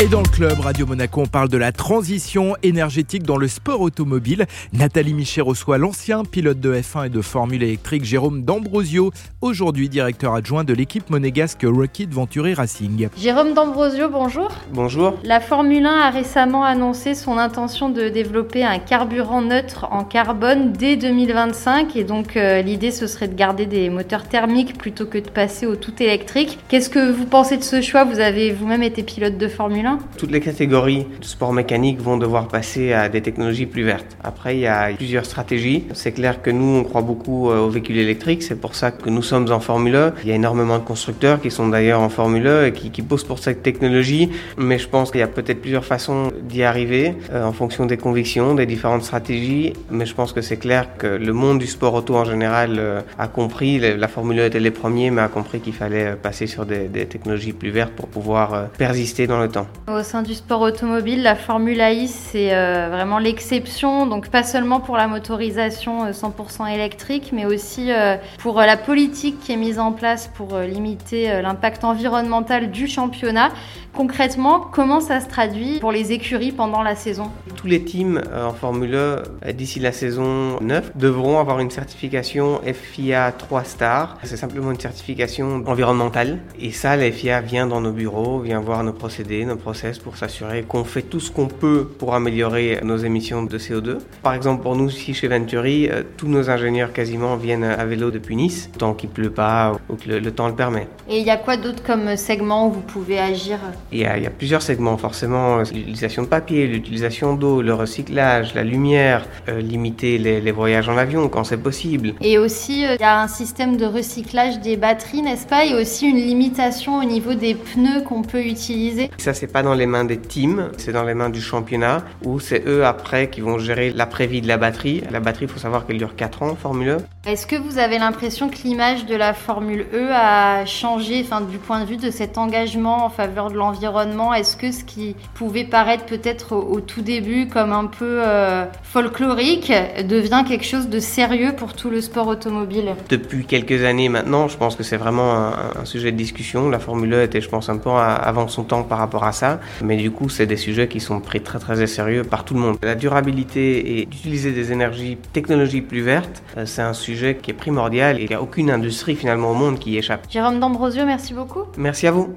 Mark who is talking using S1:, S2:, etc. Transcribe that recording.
S1: Et dans le club Radio Monaco, on parle de la transition énergétique dans le sport automobile. Nathalie Miché reçoit l'ancien pilote de F1 et de Formule électrique Jérôme D'Ambrosio, aujourd'hui directeur adjoint de l'équipe monégasque Rocket Venturi Racing.
S2: Jérôme D'Ambrosio, bonjour.
S3: Bonjour.
S2: La Formule 1 a récemment annoncé son intention de développer un carburant neutre en carbone dès 2025 et donc euh, l'idée ce serait de garder des moteurs thermiques plutôt que de passer au tout électrique. Qu'est-ce que vous pensez de ce choix? Vous avez vous-même été pilote de Formule 1
S3: toutes les catégories de sport mécanique vont devoir passer à des technologies plus vertes. Après, il y a plusieurs stratégies. C'est clair que nous, on croit beaucoup euh, aux véhicules électriques. C'est pour ça que nous sommes en Formule 1. Il y a énormément de constructeurs qui sont d'ailleurs en Formule 1 et qui, qui pour cette technologie. Mais je pense qu'il y a peut-être plusieurs façons d'y arriver euh, en fonction des convictions, des différentes stratégies. Mais je pense que c'est clair que le monde du sport auto en général euh, a compris. La Formule 1 était les premiers, mais a compris qu'il fallait passer sur des technologies plus vertes pour pouvoir persister dans le temps.
S2: Au sein du sport automobile, la Formule I, c'est euh, vraiment l'exception, donc pas seulement pour la motorisation 100% euh, électrique, mais aussi euh, pour la politique qui est mise en place pour limiter l'impact environnemental du championnat. Concrètement, comment ça se traduit pour les écuries pendant la saison?
S3: Tous les teams en Formule 1 d'ici la saison 9 devront avoir une certification FIA 3 stars. C'est simplement une certification environnementale. Et ça, la FIA vient dans nos bureaux, vient voir nos procédés, nos process pour s'assurer qu'on fait tout ce qu'on peut pour améliorer nos émissions de CO2. Par exemple, pour nous ici chez Venturi, euh, tous nos ingénieurs quasiment viennent à vélo depuis Nice, tant qu'il pleut pas ou que le, temps le permet.
S2: Et il y a quoi d'autre comme segment où vous pouvez agir?
S3: Il y, a, il y, a, plusieurs segments, forcément. L'utilisation de papier, l'utilisation d'eau, le recyclage, la lumière, euh, limiter les, les, voyages en avion quand c'est possible.
S2: Et aussi, euh, il y a un système de recyclage des batteries, n'est-ce pas? Et aussi une limitation au niveau des pneus qu'on peut utiliser.
S3: Ça, c'est pas dans les mains des teams, c'est dans les mains du championnat, où c'est eux après qui vont gérer l'après-vie de la batterie. La batterie, il faut savoir qu'elle dure 4 ans, Formule E.
S2: Est-ce que vous avez l'impression que l'image de la Formule E a changé, enfin, du point de vue de cet engagement en faveur de l'environnement? Est-ce que ce qui pouvait paraître peut-être au, tout début comme un peu euh, folklorique devient quelque chose de sérieux pour tout le sport automobile?
S3: Depuis quelques années maintenant, je pense que c'est vraiment un, un, sujet de discussion. La Formule E était, je pense, un peu avant son temps par rapport à ça. Mais du coup, c'est des sujets qui sont pris très très sérieux par tout le monde. La durabilité et d'utiliser des énergies, technologies plus vertes, euh, c'est un sujet qui est primordial et il n'y a aucune industrie finalement au monde qui y échappe.
S2: Jérôme D'Ambrosio, merci beaucoup.
S3: Merci à vous.